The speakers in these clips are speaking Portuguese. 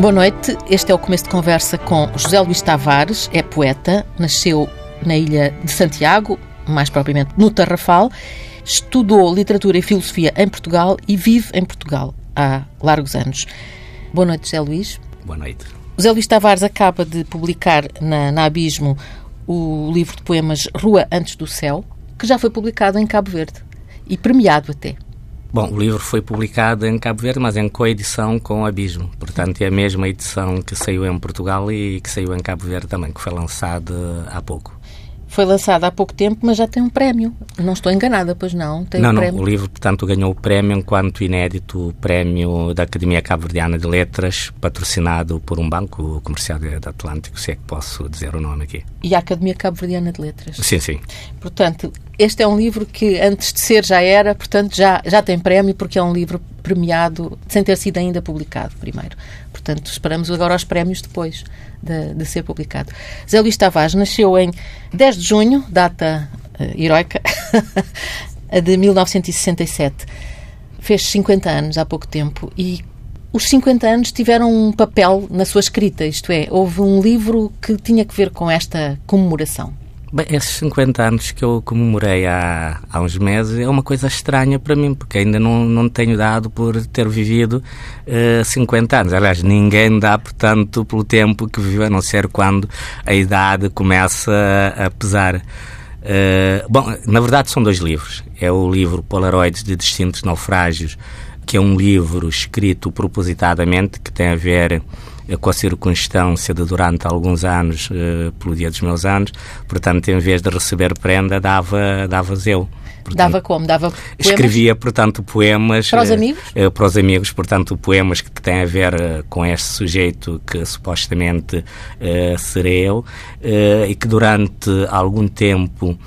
Boa noite, este é o começo de conversa com José Luís Tavares, é poeta, nasceu na ilha de Santiago, mais propriamente no Tarrafal, estudou literatura e filosofia em Portugal e vive em Portugal há largos anos. Boa noite, José Luís. Boa noite. José Luís Tavares acaba de publicar na, na Abismo o livro de poemas Rua Antes do Céu, que já foi publicado em Cabo Verde e premiado até. Bom, o livro foi publicado em Cabo Verde, mas em coedição com o Abismo. Portanto, é a mesma edição que saiu em Portugal e que saiu em Cabo Verde também, que foi lançada há pouco. Foi lançado há pouco tempo, mas já tem um prémio. Não estou enganada, pois não? Tem não, um não. prémio. O livro, portanto, ganhou o prémio enquanto inédito prémio da Academia Cabo-Verdiana de Letras, patrocinado por um banco, Comercial de Atlântico, se é que posso dizer o nome aqui. E a Academia Cabo-Verdiana de Letras. Sim, sim. Portanto, este é um livro que antes de ser já era, portanto já, já tem prémio porque é um livro premiado sem ter sido ainda publicado primeiro. Portanto, esperamos agora os prémios depois de, de ser publicado. Zé Luís Tavares nasceu em 10 de junho, data uh, heroica, de 1967. Fez 50 anos há pouco tempo e os 50 anos tiveram um papel na sua escrita, isto é, houve um livro que tinha que ver com esta comemoração. Bem, esses 50 anos que eu comemorei há, há uns meses é uma coisa estranha para mim, porque ainda não, não tenho dado por ter vivido uh, 50 anos. Aliás, ninguém dá, portanto, pelo tempo que vive, a não ser quando a idade começa a pesar. Uh, bom, na verdade são dois livros. É o livro Polaroids de Distintos Naufrágios, que é um livro escrito propositadamente, que tem a ver com a circunstância de durante alguns anos, uh, pelo dia dos meus anos, portanto, em vez de receber prenda, dava, dava eu. Portanto, dava como? Dava poemas? Escrevia, portanto, poemas. Para os amigos? Uh, uh, para os amigos, portanto, poemas que têm a ver com este sujeito que supostamente serei eu e que durante algum tempo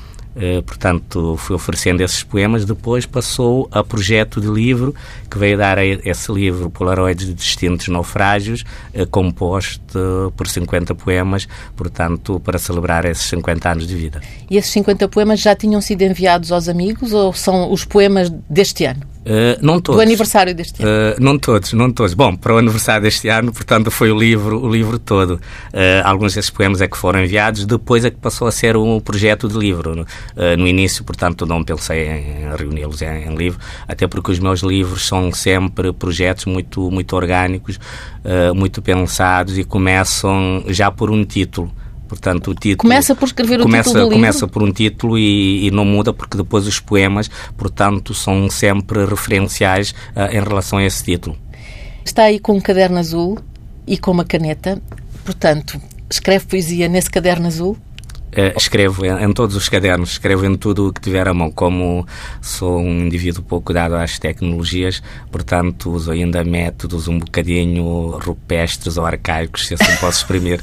portanto, fui oferecendo esses poemas. Depois passou a projeto de livro, que veio dar a esse livro Polaroids de Distintos Naufrágios, uh, composto por 50 poemas, portanto, para celebrar esses 50 anos de vida. E esses 50 poemas já tinham sido enviados aos amigos ou são os poemas deste ano? Uh, não todos. Do aniversário deste ano? Uh, não todos, não todos. Bom, para o aniversário deste ano, portanto, foi o livro, o livro todo. Uh, alguns desses poemas é que foram enviados, depois é que passou a ser um projeto de livro. no início, portanto, não pensei em reuni-los em, em, livro, até porque os meus livros são sempre projetos muito, muito orgânicos, muito pensados e começam já por um título. Portanto, o título começa por escrever o começa, título do começa livro? por um título e, e, não muda porque depois os poemas, portanto, são sempre referenciais uh, em relação a esse título. Está aí com um caderno azul e com uma caneta, portanto, escreve poesia nesse caderno azul? Uh, escrevo em, em, todos os cadernos, escrevo em tudo o que tiver à mão. Como sou um indivíduo pouco dado às tecnologias, portanto, uso ainda métodos um bocadinho rupestres ou arcaicos, se assim posso exprimir.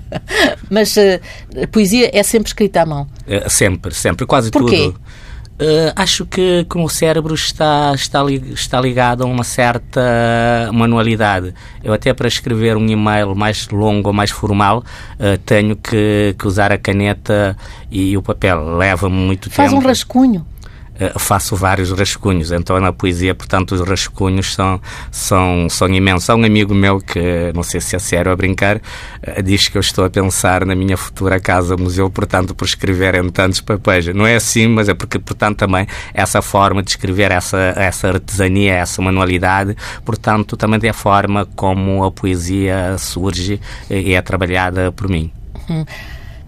Mas uh, a poesia é sempre escrita à mão? Uh, sempre, sempre, quase Porquê? tudo. Uh, acho que, que o cérebro está, está, está ligado a uma certa manualidade. Eu até para escrever um e-mail mais longo ou mais formal uh, tenho que, que, usar a caneta e o papel. Leva-me muito Faz tempo. Faz um rascunho? Uh, faço vários rascunhos. Então, na poesia, portanto, os rascunhos são, são, são imensos. Há um amigo meu que, não sei se é sério a brincar, uh, diz que eu estou a pensar na minha futura casa-museu, portanto, por escrever em tantos papéis. Não é assim, mas é porque, portanto, também essa forma de escrever, essa, essa artesania, essa manualidade, portanto, também é a forma como a poesia surge e é trabalhada por mim. Hum.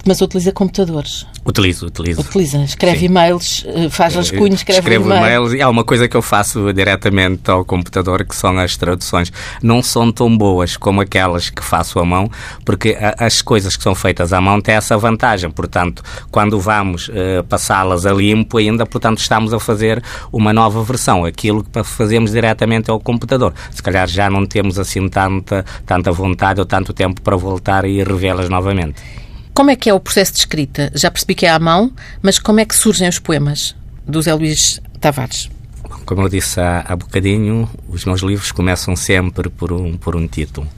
Mas utiliza computadores? Utilizo, utilizo. Utiliza, escreve Sim. e-mails, faz rascunhos, escreve Escrevo e-mail. e-mails e há uma coisa que eu faço diretamente ao computador que são as traduções. Não são tão boas como aquelas que faço à mão, porque as coisas que são feitas à mão têm essa vantagem. Portanto, quando vamos uh, passá-las a limpo ainda, portanto, estamos a fazer uma nova versão. Aquilo que fazemos diretamente ao computador. Se calhar já não temos assim tanta, tanta vontade ou tanto tempo para voltar e revê-las novamente. Como é que é o processo de escrita? Já percebi que é à mão, mas como é que surgem os poemas do Zé Luís Tavares? Como eu disse há, há bocadinho, os meus livros começam sempre por um, por um título.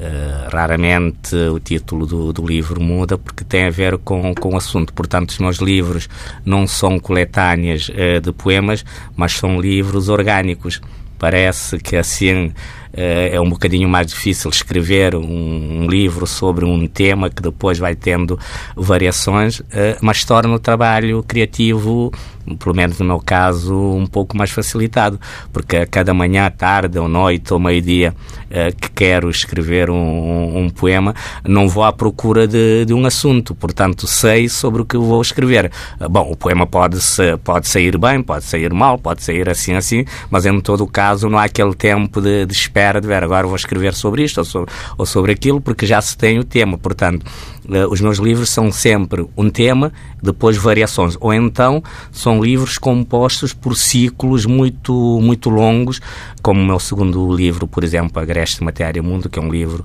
Uh, raramente o título do, do, livro muda porque tem a ver com, com o assunto. Portanto, os meus livros não são coletâneas uh, de poemas, mas são livros orgânicos. Parece que assim é um bocadinho mais difícil escrever um, um, livro sobre um tema que depois vai tendo variações, uh, mas torna o trabalho criativo pelo menos no meu caso, um pouco mais facilitado, porque a cada manhã, tarde ou noite ou meio-dia uh, que quero escrever um, um, poema, não vou à procura de, de, um assunto, portanto sei sobre o que vou escrever. Bom, o poema pode, pode sair bem, pode sair mal, pode sair assim, assim, mas em todo o caso não há aquele tempo de, de espera de ver. Agora vou escrever sobre isto ou sobre, ou sobre aquilo, porque já se tem o tema, portanto uh, os meus livros são sempre um tema, depois variações, ou então são livros compostos por ciclos muito, muito longos, como o meu segundo livro, por exemplo, Agreste Matéria Mundo, que é um livro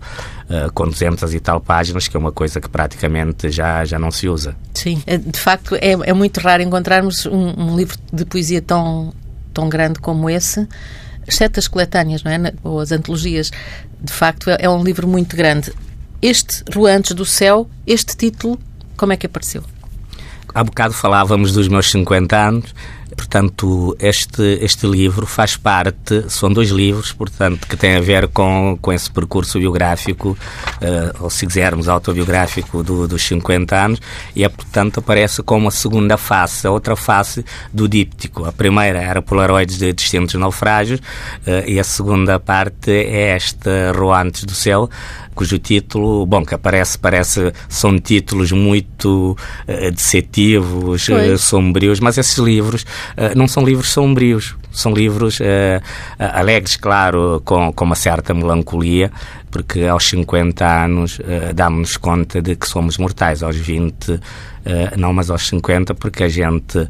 uh, com 200 e tal páginas, que é uma coisa que praticamente já, já não se usa. Sim, eh, de facto é, é muito raro encontrarmos um, um livro de poesia tão, tão grande como esse exceto as coletâneas, não é? Ou as antologias. De facto, é, é um livro muito grande. Este Ruantes do Céu, este título, como é que apareceu? Há bocado falávamos dos meus 50 anos Portanto, este, este livro faz parte, são dois livros, portanto, que têm a ver com, com esse percurso biográfico, uh, ou se quisermos, autobiográfico do, dos 50 anos, e é, portanto, aparece como a segunda face, a outra face do díptico. A primeira era Polaroides de distintos naufrágios, uh, e a segunda parte é esta Roantes do Céu, cujo título, bom, que aparece, parece, são títulos muito uh, deceptivos, uh, sombrios, mas esses livros uh, não são livros sombrios, são livros alegres, claro, com, com uma certa melancolia, porque aos 50 anos uh, damos-nos conta de que somos mortais, aos 20 uh, não, mas aos 50, porque a gente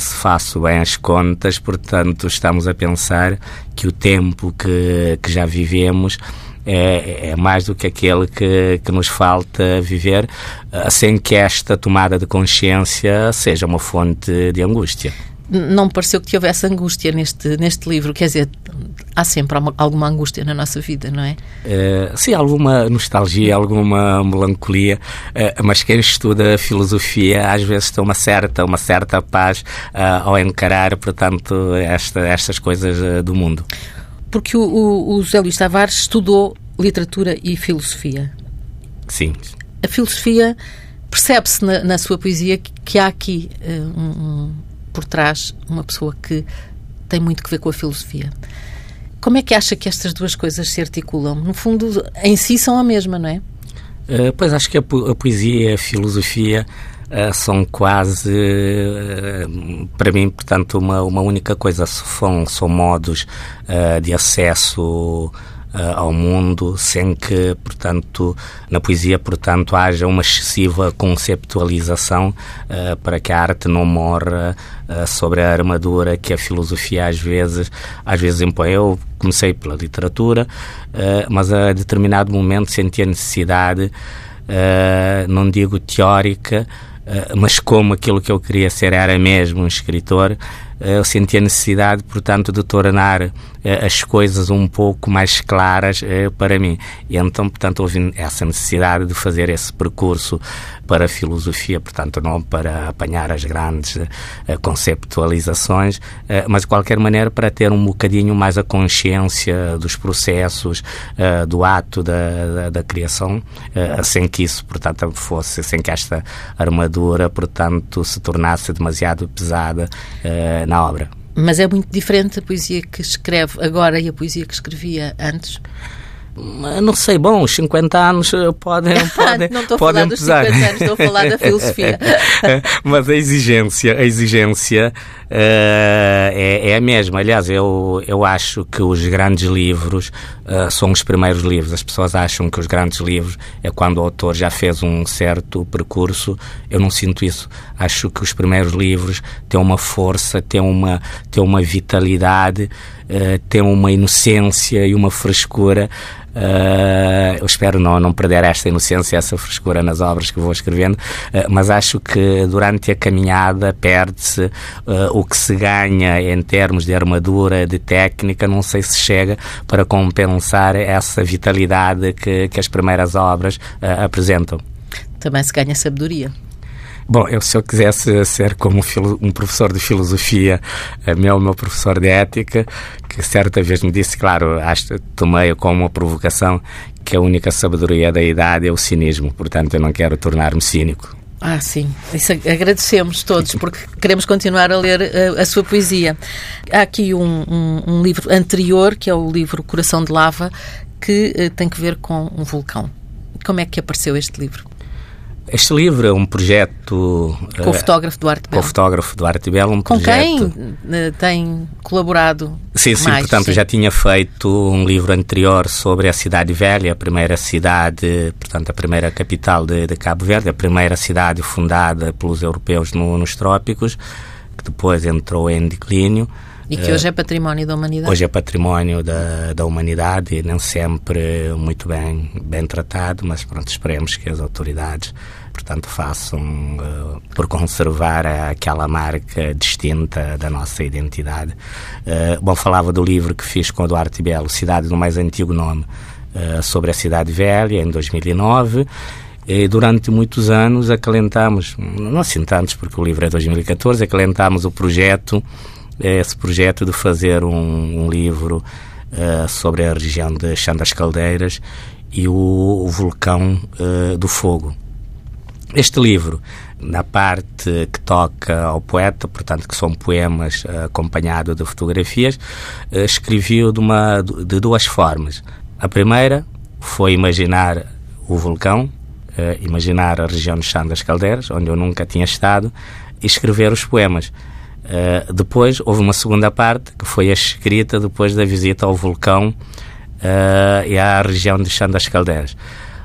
se faz bem as contas, portanto estamos a pensar que o tempo que, que já vivemos é, é, mais do que aquele que, que nos falta viver, eh, sem que esta tomada de consciência seja uma fonte de angústia. Não me pareceu que houvesse angústia neste, neste livro, quer dizer, há sempre alguma angústia na nossa vida, não é? Uh, sim, alguma nostalgia, alguma melancolia, uh, mas quem estuda filosofia às vezes tem uma certa, uma certa paz uh, ao encarar, portanto, esta, estas coisas do mundo porque o, o, o José Luís Tavares estudou literatura e filosofia. Sim. A filosofia percebe-se na, na, sua poesia que, que há aqui uh, um, um, por trás uma pessoa que tem muito que ver com a filosofia. Como é que acha que estas duas coisas se articulam? No fundo, em si são a mesma, não é? Uh, pois acho que a, a poesia e a filosofia são quase, uh, para mim, portanto, uma, uma única coisa. São, são modos uh, de acesso ao mundo sem que, portanto, na poesia, portanto, haja uma excessiva conceptualização para que a arte não morra sobre a armadura que a filosofia às vezes, às vezes impõe. Eu comecei pela literatura, mas a determinado momento senti a necessidade, não digo teórica, mas como aquilo que eu queria ser era mesmo um escritor, eh, eu senti a necessidade, portanto, de tornar as coisas um pouco mais claras para mim. E então, portanto, houve essa necessidade de fazer esse percurso para a filosofia, portanto, não para apanhar as grandes uh, conceptualizações, mas de qualquer maneira para ter um bocadinho mais a consciência dos processos, do ato da, da, da criação, sem que isso, portanto, fosse, sem que esta armadura, portanto, se tornasse demasiado pesada na obra. Mas é muito diferente a poesia que escreve agora e a poesia que escrevia antes? Não sei, bom, os 50 anos eh, podem, podem, não estou podem a falar dos 50 anos, estou a falar da filosofia. Mas a exigência, a exigência é, é a mesma. Aliás, eu, eu acho que os grandes livros uh, são os primeiros livros. As pessoas acham que os grandes livros é quando o autor já fez um certo percurso. Eu não sinto isso. Acho que os primeiros livros têm uma força, têm uma, têm uma vitalidade, uh, têm uma inocência e uma frescura eu espero não, não perder esta inocência, essa frescura nas obras que vou escrevendo, uh, mas acho que durante a caminhada perde-se uh, o que se ganha em termos de armadura, de técnica, não sei se chega para compensar essa vitalidade que, que as primeiras obras apresentam. Também se ganha sabedoria. Bom, eu se eu quisesse ser como um, professor de filosofia, meu, meu professor de ética, que certa vez me disse, claro, acho, tomei como uma provocação que a única sabedoria da idade é o cinismo, portanto eu não quero tornar-me cínico. Ah, sim. Isso agradecemos todos, porque queremos continuar a ler a, eh, a sua poesia. Há aqui um, um, um, livro anterior, que é o livro Coração de Lava, que uh, tem que ver com um vulcão. Como é que apareceu este livro? Este livro é um projeto... Com o fotógrafo Duarte Belo. Com o fotógrafo Duarte Belo, um com projeto... quem eh, tem colaborado Sim, sim, mais, portanto sim. já tinha feito um livro anterior sobre a cidade velha, a primeira cidade, portanto a primeira capital de, de Cabo Verde, a primeira cidade fundada pelos europeus no, nos trópicos, que depois entrou em declínio. E que hoje é património da humanidade. Hoje é património da, da humanidade e nem sempre muito bem, bem tratado, mas pronto, esperemos que as autoridades, portanto, façam uh, por conservar aquela marca distinta da nossa identidade. Uh, bom, falava do livro que fiz com o Duarte Belo, Cidade do Mais Antigo Nome, uh, sobre a Cidade Velha, em 2009. E durante muitos anos acalentamos, não assim tantos, porque o livro é 2014, acalentamos o projeto esse projeto de fazer um, um livro uh, sobre a região de Chão das Caldeiras e o, o vulcão uh, do fogo. Este livro, na parte que toca ao poeta, portanto que são poemas acompanhados de fotografias, uh, escrevi de, uma, de duas formas. A primeira foi imaginar o vulcão, uh, imaginar a região de Chão das Caldeiras, onde eu nunca tinha estado, e escrever os poemas. Uh, depois houve uma segunda parte que foi a escrita depois da visita ao vulcão uh, e à região de Chão das Caldeiras.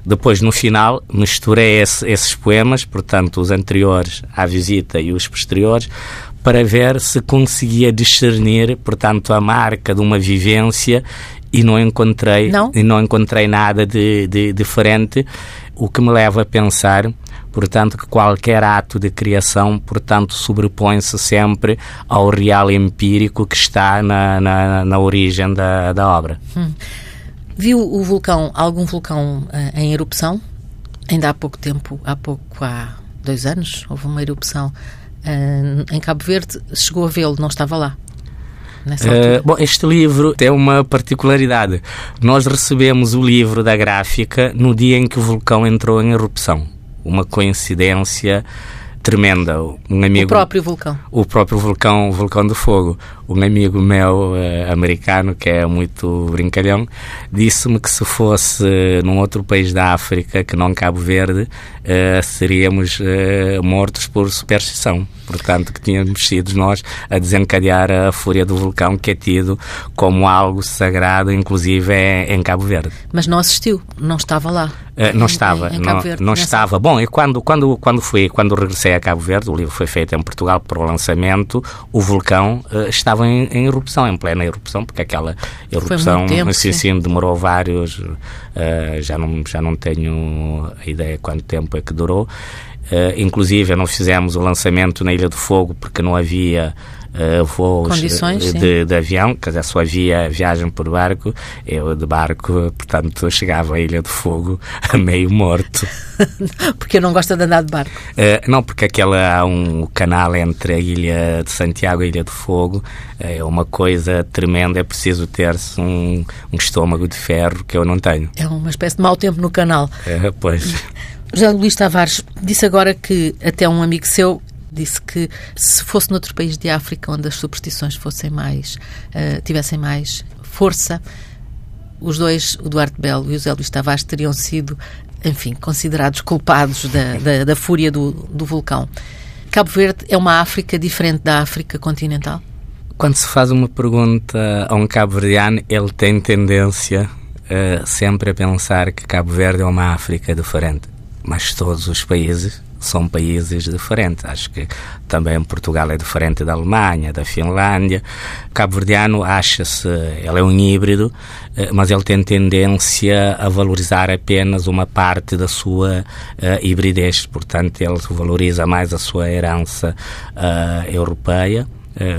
Depois, no final, misturei esse, esses poemas, portanto, os anteriores à visita e os posteriores, para ver se conseguia discernir, portanto, a marca de uma vivência e não encontrei, não? E não encontrei nada de, de diferente, o que me leva a pensar portanto que qualquer ato de criação, portanto, sobrepõe-se sempre ao real empírico que está na, na, na origem da, da obra. Hum. Viu o vulcão, algum vulcão uh, em erupção? Ainda há pouco tempo, há pouco, há dois anos, houve uma erupção uh, em Cabo Verde. Chegou a vê-lo, não estava lá. Uh, bom, este livro tem uma particularidade. Nós recebemos o livro da gráfica no dia em que o vulcão entrou em erupção uma coincidência tremenda. Um amigo, o próprio vulcão. O próprio vulcão, o vulcão do fogo. Um amigo meu uh, americano, que é muito brincalhão, disse-me que se fosse num outro país da África, que não Cabo Verde, uh, seríamos uh, mortos por superstição. Portanto, que tínhamos sido nós a desencadear a fúria do vulcão, que é tido como algo sagrado, inclusive é, em Cabo Verde. Mas não assistiu, não estava lá. Não estava, em, em não, Verde, não estava. Bom, e quando, quando, quando fui, quando regressei a Cabo Verde, o livro foi feito em Portugal para o lançamento, o vulcão uh, estava em, em, erupção, em plena erupção, porque aquela erupção tempo, sim, sim, demorou vários, uh, já, não, já não tenho a ideia quanto tempo é que durou. Uh, inclusive, não fizemos o lançamento na Ilha do Fogo porque não havia uh, voos de, de, avião, quer dizer, só havia viagem por barco. Eu de barco, portanto, chegava à Ilha do Fogo a meio morto. porque eu não gosto de andar de barco? Uh, não, porque aquela há um canal entre a Ilha de Santiago e a Ilha do Fogo. É uma coisa tremenda, é preciso ter-se um, um estômago de ferro que eu não tenho. É uma espécie de mau tempo no canal. pois. José Luís Tavares disse agora que até um amigo seu disse que se fosse noutro país de África onde as superstições fossem mais uh, tivessem mais força, os dois, o Duarte Belo e o José Luís Tavares, teriam sido, enfim, considerados culpados da, da, da fúria do, do vulcão. Cabo Verde é uma África diferente da África continental? Quando se faz uma pergunta a um cabo-verdiano, ele tem tendência uh, sempre a pensar que Cabo Verde é uma África diferente mas todos os países são países diferentes. Acho que também Portugal é diferente da Alemanha, da Finlândia. Cabo-Verdiano acha-se, ele é um híbrido, mas ele tem tendência a valorizar apenas uma parte da sua uh, hibridez. Portanto, ele valoriza mais a sua herança uh, europeia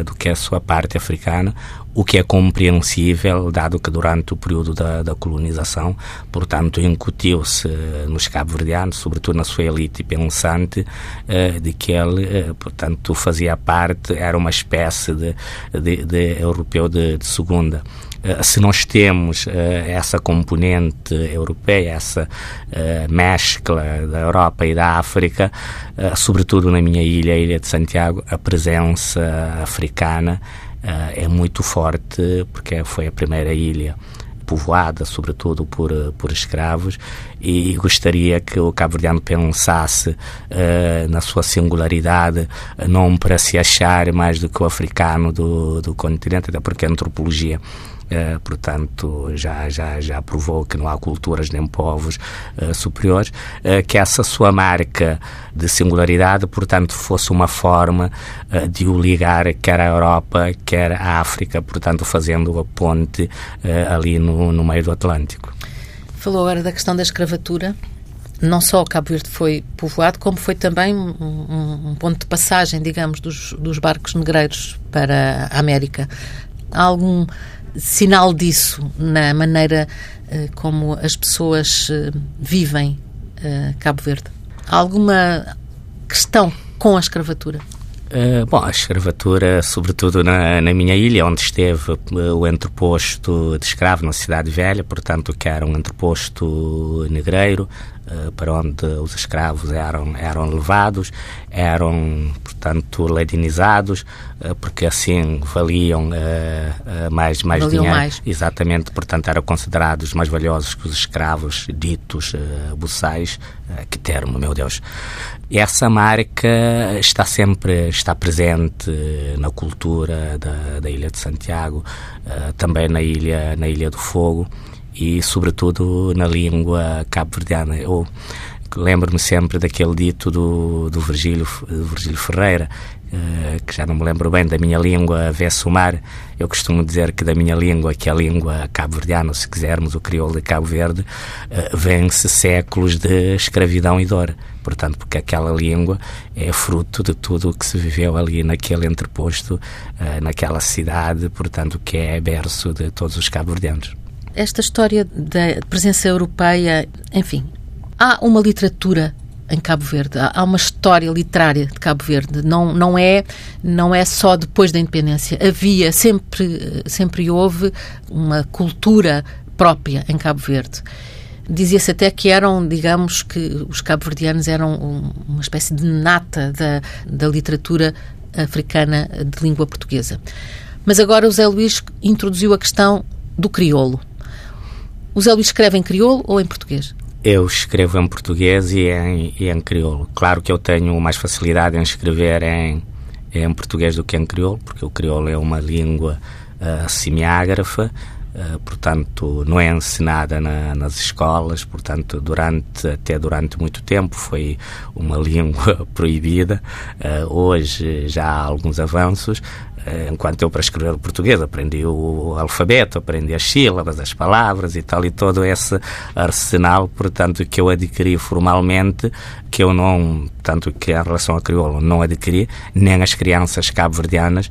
do que a sua parte africana, o que é compreensível, dado que durante o período da, da colonização, portanto, incutiu-se nos cabo-verdianos, sobretudo na sua elite pensante, uh, de que ele, uh, portanto, fazia parte, era uma espécie de, de, de europeu de, de segunda. Uh, se nós temos uh, essa componente europeia, essa uh, mescla da Europa e da África, sobretudo na minha ilha, a Ilha de Santiago, a presença africana é muito forte, porque foi a primeira ilha povoada, sobretudo por, por escravos, e gostaria que o cabo-verdiano pensasse uh, na sua singularidade, não para se achar mais do que o africano do, do continente, até porque a antropologia Uh, portanto, já, já, já provou que não há culturas nem povos uh, superiores, uh, que essa sua marca de singularidade, portanto, fosse uma forma de o ligar quer à Europa, quer à África, portanto, fazendo a ponte ali no, no meio do Atlântico. Falou agora da questão da escravatura não só Cabo Verde foi povoado, como foi também um, um, um ponto de passagem, digamos, dos, dos, barcos negreiros para a América. Há algum sinal disso na maneira uh, como as pessoas uh, vivem uh, Cabo Verde? Há alguma questão com a escravatura? Bom, a escravatura, sobretudo na, na, minha ilha, onde esteve o entreposto de escravo na Cidade Velha, portanto, que era um entreposto negreiro, para onde os escravos eram, eram levados, eram, portanto, ladinizados, porque assim valiam mais, mais valiam dinheiro. Mais. Exatamente, portanto, eram considerados mais valiosos que os escravos ditos buçais. que termo, meu Deus. Essa marca está sempre está presente na cultura da, da Ilha de Santiago, também na ilha, na ilha do Fogo e, sobretudo, na língua cabo-verdiana. Eu lembro-me sempre daquele dito do, do, Virgílio, do Virgílio Ferreira, uh, que já não me lembro bem, da minha língua vê-se o mar. Eu costumo dizer que da minha língua, que é a língua cabo-verdiana, se quisermos, o crioulo de Cabo Verde, uh, vence séculos de escravidão e dor portanto, porque aquela língua é fruto de tudo o que se viveu ali naquele entreposto, uh, naquela cidade, portanto, que é berço de todos os cabo-verdianos. Esta história da presença europeia, enfim, há uma literatura em Cabo Verde. Há uma história literária de Cabo Verde. Não, não, é, não é só depois da independência. Havia, sempre, sempre houve uma cultura própria em Cabo Verde. Dizia-se até que eram, digamos, que os cabo-verdianos eram uma espécie de nata da, da literatura africana de língua portuguesa. Mas agora o Zé Luís introduziu a questão do crioulo. O Zé Luís escreve em crioulo ou em português? Eu escrevo em português e em, e em crioulo. Claro que eu tenho mais facilidade em escrever em, em português do que em crioulo, porque o crioulo é uma língua uh, semiágrafa, eh, portanto, não é ensinada na, nas escolas, portanto, durante, até durante muito tempo foi uma língua proibida. Uh, hoje já há alguns avanços, uh, enquanto eu para escrever o português aprendi o, alfabeto, aprendi as sílabas, as palavras e tal, e todo esse arsenal, portanto, que eu adquiri formalmente, que eu não, tanto que em relação a crioulo, não adquiri, nem as crianças cabo-verdianas,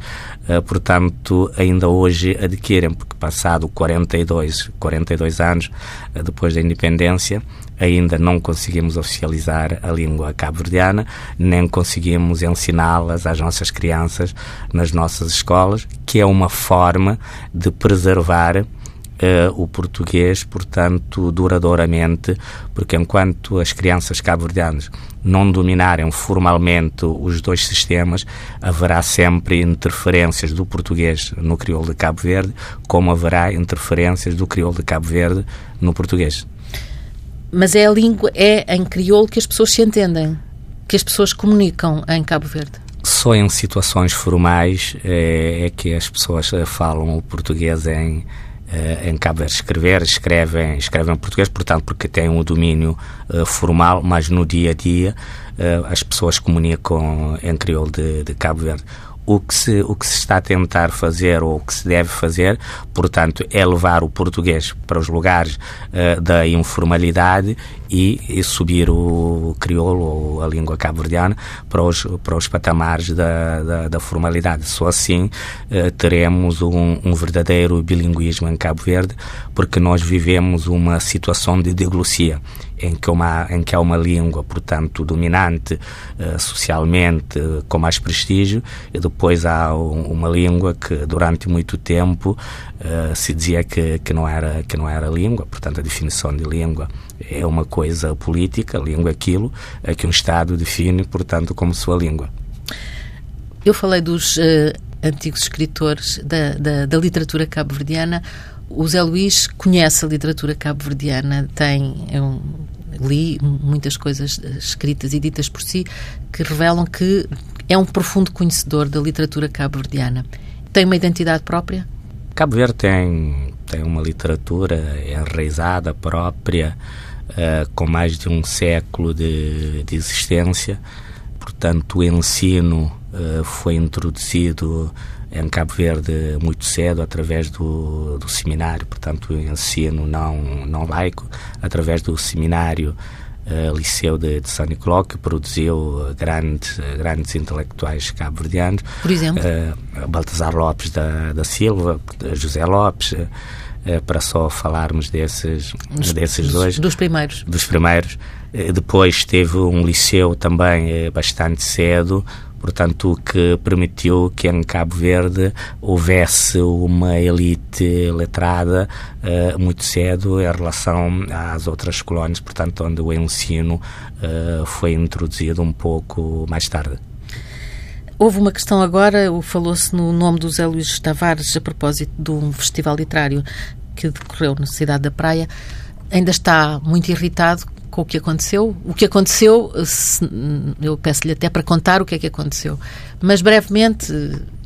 uh, portanto, ainda hoje adquirem, porque passado 42, 42 anos uh, depois da independência, ainda não conseguimos oficializar a língua cabo-verdiana, nem conseguimos ensiná-las às nossas crianças nas nossas escolas, que é uma forma de preservar Uh, o português, portanto, duradouramente, porque enquanto as crianças cabo-verdianas não dominarem formalmente os dois sistemas, haverá sempre interferências do português no crioulo de Cabo Verde, como haverá interferências do crioulo de Cabo Verde no português. Mas é a língua, é em crioulo que as pessoas se entendem, que as pessoas comunicam em Cabo Verde. Só em situações formais é, é que as pessoas falam o português em Uh, em Cabo Verde escrever, escrevem, escrevem em português, portanto, porque têm um domínio uh, formal, mas no dia a dia uh, as pessoas comunicam em crioulo de, de, Cabo Verde. O que, se, o que se está a tentar fazer, ou o que se deve fazer, portanto, é levar o português para os lugares da informalidade e, e, subir o crioulo ou a língua cabo-verdiana para os, para os patamares da, da, da formalidade. Só assim eh, teremos um, um, verdadeiro bilinguismo em Cabo Verde, porque nós vivemos uma situação de diglossia em que, uma, em que há uma língua, portanto, dominante uh, socialmente, com mais prestígio, e depois há um, uma língua que durante muito tempo uh, se dizia que, que, não era, que não era língua, portanto, a definição de língua é uma coisa política, língua é aquilo é que um Estado define, portanto, como sua língua. Eu falei dos antigos escritores da, da, da literatura cabo-verdiana o Zé Luís conhece a literatura cabo-verdiana, tem é um, li muitas coisas escritas e ditas por si que revelam que é um profundo conhecedor da literatura cabo-verdiana. Tem uma identidade própria? Cabo Verde tem, tem uma literatura enraizada, própria, uh, com mais de um século de, de existência. Portanto, o ensino uh, foi introduzido em Cabo Verde muito cedo através do, do seminário, portanto, ensino não, não laico, através do seminário uh, Liceu de, de São Nicolau, que produziu grandes, grandes intelectuais cabo-verdianos. Por exemplo? Uh, Baltasar Lopes da, da Silva, José Lopes, uh, para só falarmos desses, dos, desses dois. Dos primeiros. Dos primeiros. Depois teve um liceu também bastante cedo, portanto, o que permitiu que em Cabo Verde houvesse uma elite letrada uh, muito cedo em relação às outras colónias, portanto, onde o ensino uh, foi introduzido um pouco mais tarde. Houve uma questão agora, falou-se no nome do Zé Luís Tavares a propósito de um festival literário que decorreu na cidade da Praia. Ainda está muito irritado com o que aconteceu. O que aconteceu, se, eu peço-lhe até para contar o que é que aconteceu. Mas brevemente,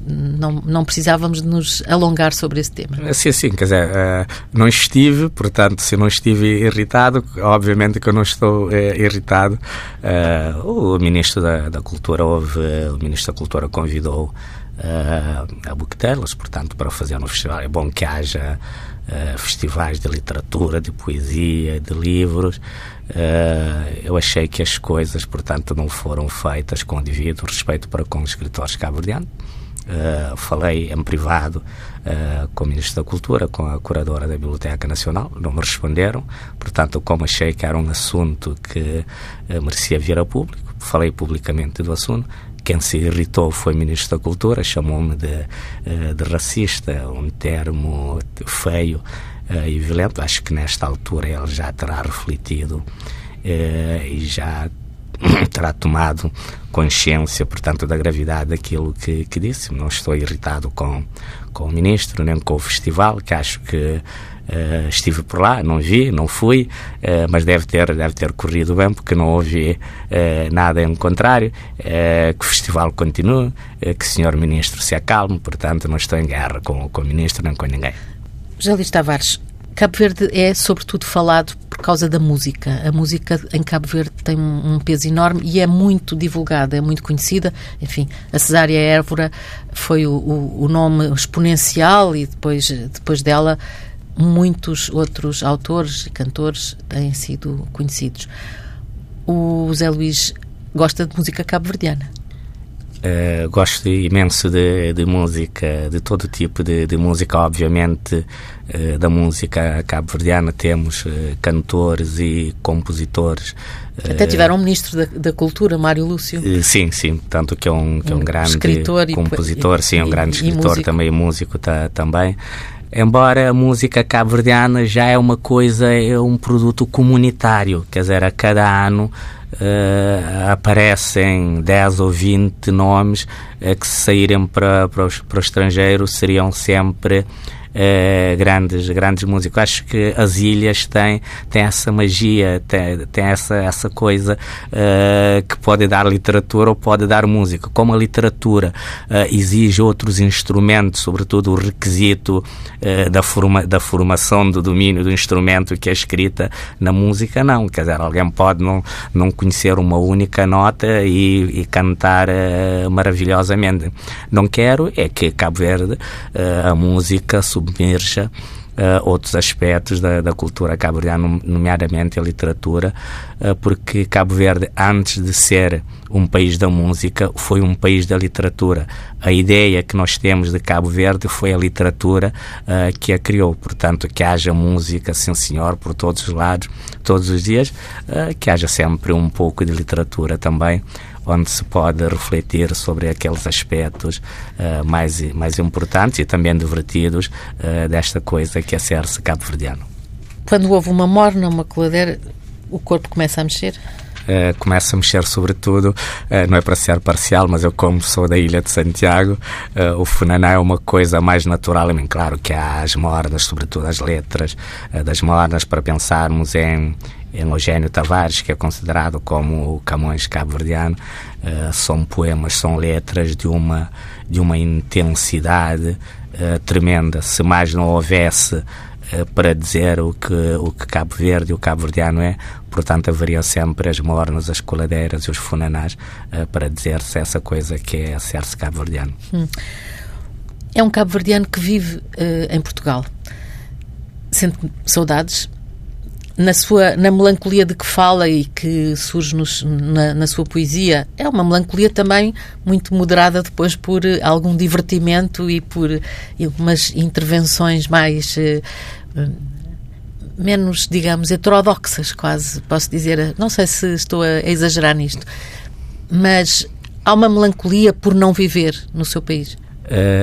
não, não precisávamos de nos alongar sobre esse tema. Sim, sim, quer dizer, uh, não estive, portanto, se não estive irritado, obviamente que eu não estou uh, irritado. Uh, o Ministro da, da Cultura houve, o Ministro da Cultura convidou a Booktelos, portanto, para fazer no festival. É bom que haja festivais de literatura, de poesia, de livros. Uh, eu achei que as coisas, portanto, não foram feitas com devido respeito para com os escritores cabo-verdianos. Uh, falei em privado uh, com o Ministro da Cultura, com a curadora da Biblioteca Nacional, não me responderam. Portanto, como achei que era um assunto que merecia vir a público, falei publicamente do assunto. Quem se irritou foi o Ministro da Cultura, chamou-me de, de racista, um termo feio uh, e violento. Acho que nesta altura ele já terá refletido uh, e já terá tomado consciência, portanto, da gravidade daquilo que, que disse. Não estou irritado com, com o ministro, nem com o festival, que acho que Uh, estive por lá, não vi, não fui, uh, mas deve ter, deve ter corrido bem, porque não ouvi uh, nada em contrário, que o festival continue, que o senhor ministro se acalme, portanto não estou em guerra com, com o ministro nem com ninguém. José Tavares, Cabo Verde é sobretudo falado por causa da música. A música em Cabo Verde tem um peso enorme e é muito divulgada, é muito conhecida. Enfim, a Cesária Évora foi o, o, o nome exponencial e depois, depois dela muitos outros autores e cantores têm sido conhecidos. O Zé Luís gosta de música cabo-verdiana. Uh, gosto imenso de, de, música, de todo tipo de, de música, obviamente uh, da música cabo-verdiana temos uh, cantores e compositores. Até tiveram um ministro da, da Cultura, Mário Lúcio. sim, sim, tanto que é um, que é um, um grande escritor compositor, e, sim, um grande escritor também, músico tá, também. Embora a música cabo-verdiana já é uma coisa, é um produto comunitário, quer dizer, a cada ano uh, aparecem 10 ou 20 nomes uh, que se saírem para, para, os, para o estrangeiro seriam sempre uh, grandes, grandes músicos. Acho que as ilhas têm, têm essa magia, têm, têm essa, essa coisa uh, que pode dar literatura ou pode dar música. Como a literatura uh, exige outros instrumentos, sobretudo o requisito da, forma, da formação do domínio do instrumento que é escrita na música, não. Quer dizer, alguém pode não, não conhecer uma única nota e, e cantar maravilhosamente. Não quero é que Cabo Verde a música submerja uh, outros aspectos da, da cultura cabo-verdiana, nomeadamente a literatura, uh, porque Cabo Verde, antes de ser um país da música, foi um país da literatura. A ideia que nós temos de Cabo Verde foi a literatura uh, que a criou. Portanto, que haja música, sim senhor, por todos os lados, todos os dias, que haja sempre um pouco de literatura também onde se pode refletir sobre aqueles aspectos uh, mais, mais importantes e também divertidos uh, desta coisa que é ser-se cabo-verdiano. Quando houve uma morna, uma coladeira, o corpo começa a mexer? Uh, começa a mexer sobretudo, uh, não é para ser parcial, mas eu como sou da Ilha de Santiago, uh, o funaná é uma coisa mais natural a mim. Claro que há as mornas, sobretudo as letras das mornas, para pensarmos em, em Eugênio Tavares, que é considerado como o Camões cabo-verdiano, uh, são poemas, são letras de uma, de uma intensidade uh, tremenda. Se mais não houvesse para dizer o que, o que Cabo Verde e o cabo-verdiano é, portanto haveria sempre as mornas, as coladeiras e os funanás para dizer-se essa coisa que é ser-se cabo-verdiano. Hum. É um cabo-verdiano que vive em Portugal. Sente saudades na sua na melancolia de que fala e que surge nos, na, na, sua poesia é uma melancolia também muito moderada depois por eh, algum divertimento e por umas intervenções mais menos digamos heterodoxas quase posso dizer. Não sei se estou a, exagerar nisto. Mas há uma melancolia por não viver no seu país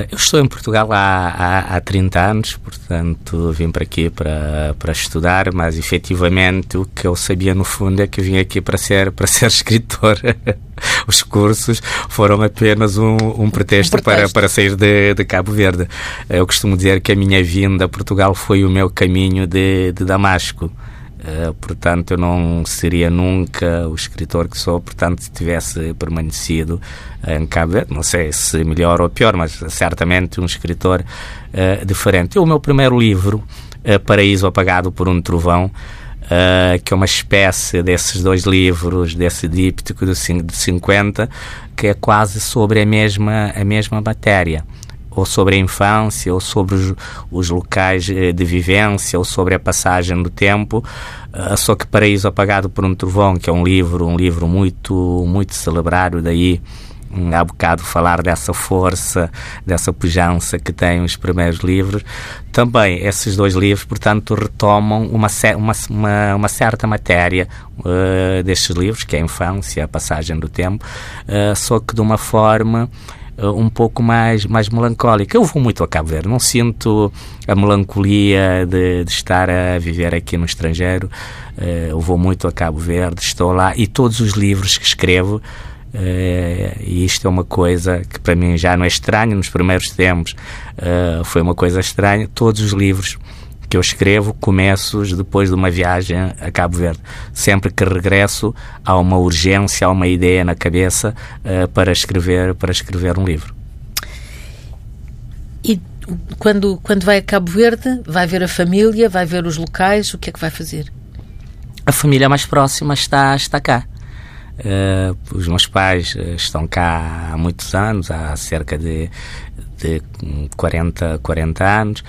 eu estou em Portugal há, há, há 30 anos, portanto vim para aqui para, para estudar, mas efetivamente o que eu sabia no fundo é que vim aqui para ser, para ser escritor. Os cursos foram apenas um, um, pretexto, um pretexto, Para, para sair de, de Cabo Verde. Eu costumo dizer que a minha vinda a Portugal foi o meu caminho de, de Damasco. Uh, portanto, eu não seria nunca o escritor que sou, portanto, se tivesse permanecido em Cabo Verde, não sei se melhor ou pior, mas certamente um escritor uh, diferente. O meu primeiro livro, uh, Paraíso Apagado por um Trovão, que é uma espécie desses dois livros, desse díptico de 50, que é quase sobre a mesma, a mesma matéria ou sobre a infância, ou sobre os, os, locais eh, de vivência, ou sobre a passagem do tempo. Uh, só que Paraíso Apagado por um Trovão, que é um livro, um livro muito, muito celebrado, daí hum, há bocado falar dessa força, dessa pujança que têm os primeiros livros. Também esses dois livros, portanto, retomam uma, uma, uma, uma certa matéria uh, destes livros, que é a infância, a passagem do tempo, uh, só que de uma forma um pouco mais, mais melancólica. Eu vou muito a Cabo Verde, não sinto a melancolia de, de estar a viver aqui no estrangeiro. Uh, eu vou muito a Cabo Verde, estou lá e todos os livros que escrevo. Uh, e isto é uma coisa que para mim já não é estranho nos primeiros tempos uh, foi uma coisa estranha todos os livros que eu escrevo começo depois de uma viagem a Cabo Verde. Sempre que regresso há uma urgência, há uma ideia na cabeça uh, para escrever para escrever um livro. E quando quando vai a Cabo Verde, vai ver a família, vai ver os locais, o que é que vai fazer? A família mais próxima está está cá. Uh, os meus pais eh, estão cá há muitos anos, há cerca de, de 40, 40 anos.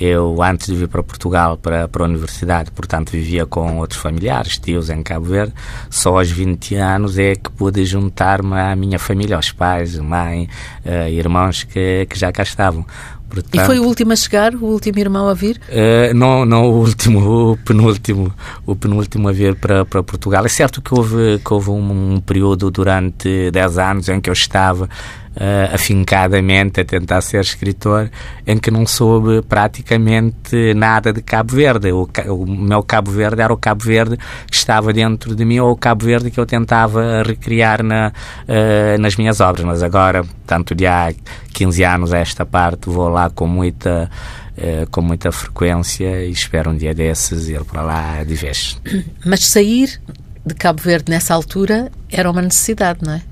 Eu, antes de vir para Portugal, para, para a universidade, portanto, vivia com outros familiares, tios em Cabo Verde. Só aos 20 anos é que pude juntar-me à minha família, aos pais, mãe, uh, irmãos que, que já cá estavam. Portanto, e foi o último a chegar, o último irmão a vir? Uh, não, não o último, o penúltimo, o penúltimo a vir para, para Portugal. É certo que houve, que houve um, um período durante 10 anos em que eu estava uh, afincadamente a tentar ser escritor, em que não soube praticamente nada de Cabo Verde. O, o, meu Cabo Verde era o Cabo Verde que estava dentro de mim ou o Cabo Verde que eu tentava recriar na, uh, nas minhas obras. Mas agora, tanto de há 15 anos a esta parte, vou lá com muita. Uh, com muita frequência e espero um dia desses ir para lá de vez. Mas sair de Cabo Verde nessa altura era uma necessidade, não é?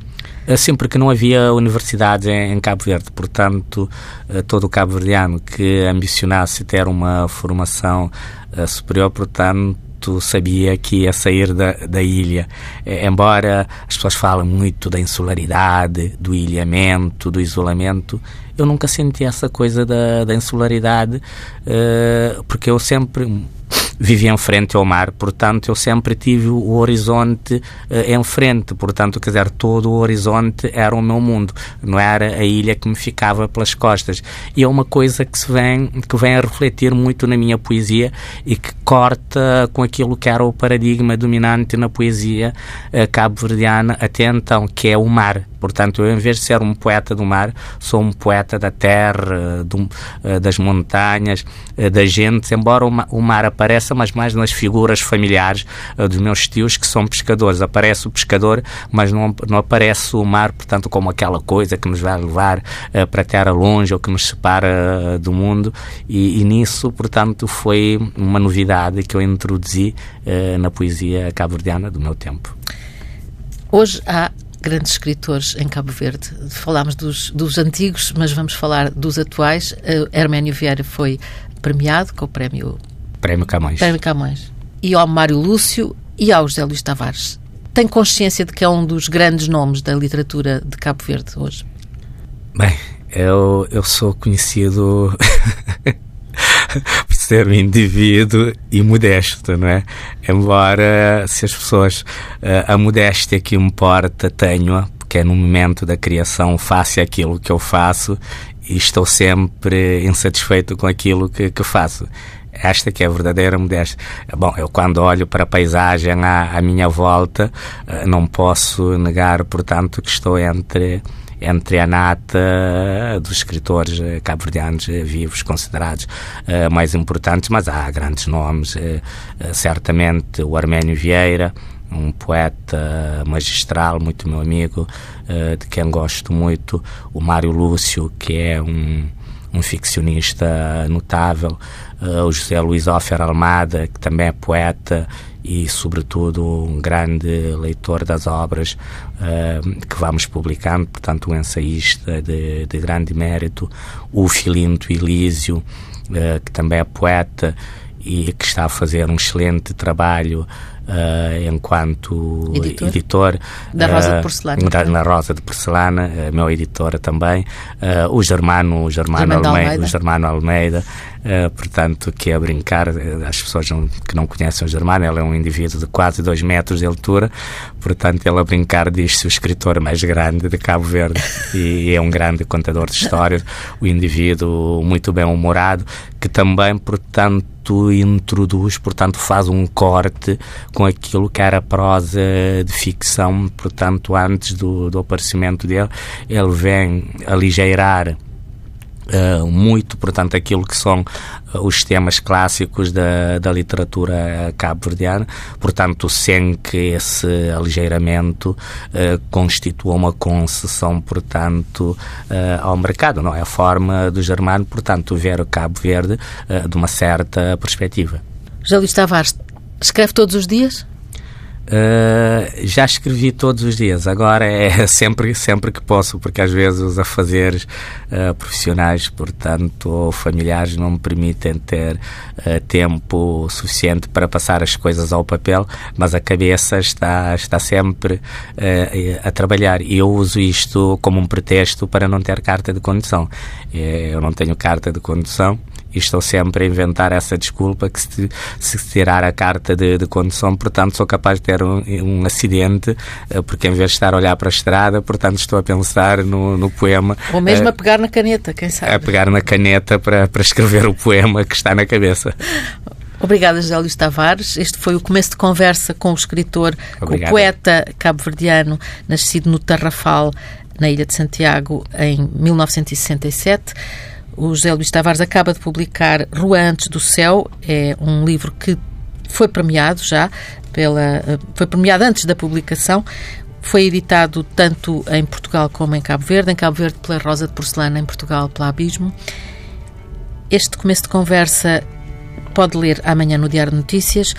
Sim, porque não havia universidades em, Cabo Verde, portanto, eh, todo o cabo-verdiano que ambicionasse ter uma formação uh, superior, portanto, sabia que ia sair da, da ilha. Embora as pessoas falam muito da insularidade, do ilhamento, do isolamento, eu nunca senti essa coisa da, da insularidade, porque eu sempre vivia em frente ao mar, portanto eu sempre tive o horizonte uh, em frente, portanto, quer dizer, todo o horizonte era o meu mundo, não era a ilha que me ficava pelas costas. E é uma coisa que se vem, que vem a refletir muito na minha poesia e que corta com aquilo que era o paradigma dominante na poesia uh, cabo-verdiana até então, que é o mar. Portanto, eu, em vez de ser um poeta do mar, sou um poeta da terra, do, uh, das montanhas, da gente, embora o mar apareça, mas mais nas figuras familiares uh, dos meus tios que são pescadores. Aparece o pescador, mas não, não aparece o mar, portanto, como aquela coisa que nos vai levar para terra longe ou que nos separa do mundo. E, e, nisso, portanto, foi uma novidade que eu introduzi na poesia cabo-verdiana do meu tempo. Hoje há grandes escritores em Cabo Verde. Falámos dos, dos antigos, mas vamos falar dos atuais. Uh, Herménio Vieira foi premiado com o prémio Prémio Camões. Prémio Camões. E ao Mário Lúcio e ao José Luís Tavares. Tem consciência de que é um dos grandes nomes da literatura de Cabo Verde hoje? Bem, eu, eu sou conhecido ser um indivíduo e modesto, não é? Embora se as pessoas eh, a modéstia que importa tenho, porque é no momento da criação faço aquilo que eu faço e estou sempre insatisfeito com aquilo que, que faço esta que é a verdadeira modéstia. Bom, eu quando olho para a paisagem à, à minha volta, eh, não posso negar, portanto, que estou entre entre a nata dos escritores eh, cabo-verdianos eh, vivos considerados uh, mais importantes, mas há grandes nomes, certamente o Arménio Vieira, um poeta magistral, muito meu amigo, de quem gosto muito, o Mário Lúcio, que é um, um ficcionista notável, uh, o José Luís Offer Almada, que também é poeta e, sobretudo, um grande leitor das obras uh, que vamos publicando, portanto, um ensaísta de, de grande mérito, o Filinto Elísio, uh, que também é poeta e que está a fazer um excelente trabalho uh, enquanto editor, editor da Rosa de Porcelana. Da, na Rosa de Porcelana, uh, meu editor também, uh, o Germano, o Germano Almeida, Almeida, o Germano Almeida portanto, que é a brincar, as pessoas que não conhecem o Germano, ele é um indivíduo de quase dois metros de altura, portanto, ele a brincar diz-se o escritor mais grande de Cabo Verde e é um grande contador de histórias, o indivíduo muito bem humorado, que também, portanto, introduz, portanto, faz um corte com aquilo que era prosa de ficção, portanto, antes do, do aparecimento dele, ele vem aligeirar Uh, muito, portanto, aquilo que são uh, os temas clássicos da, da literatura cabo-verdiana, portanto, sem que esse aligeiramento uh, constitua uma concessão, portanto, ao mercado, não é a forma do Germano, portanto, ver o Cabo Verde de uma certa perspectiva. José Luís Tavares, escreve todos os dias? Uh, já escrevi todos os dias, agora é sempre, sempre que posso, porque às vezes os afazeres uh, profissionais, portanto, ou familiares não me permitem ter uh, tempo suficiente para passar as coisas ao papel, mas a cabeça está, está sempre a trabalhar e eu uso isto como um pretexto para não ter carta de condução. Eu não tenho carta de condução e estou sempre a inventar essa desculpa que se, se tirar a carta de, de, condução, portanto sou capaz de ter um, um, acidente, eh, porque em vez de estar a olhar para a estrada, portanto estou a pensar no, no poema. Ou mesmo a pegar na caneta, quem sabe? A pegar na caneta para, para escrever o poema que está na cabeça. Obrigada, José Luís Tavares. Este foi o começo de conversa com o escritor, Obrigado. o poeta cabo-verdiano, nascido no Tarrafal, na Ilha de Santiago, em 1967. O José Luís Tavares acaba de publicar Rua Antes do Céu, é um livro que foi premiado já, pela, foi premiado antes da publicação, foi editado tanto em Portugal como em Cabo Verde, em Cabo Verde pela Rosa de Porcelana, em Portugal pela Abismo. Este começo de conversa pode ler amanhã no Diário de Notícias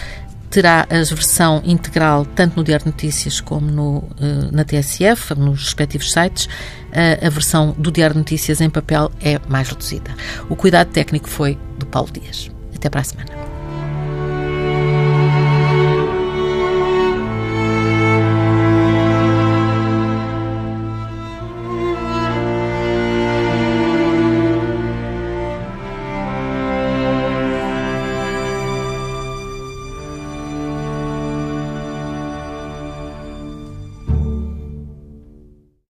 terá a versão integral tanto no Diário de Notícias como no, eh, na TSF, nos respectivos sites. A versão do Diário de Notícias em papel é mais reduzida. O cuidado técnico foi do Paulo Dias. Até para a semana.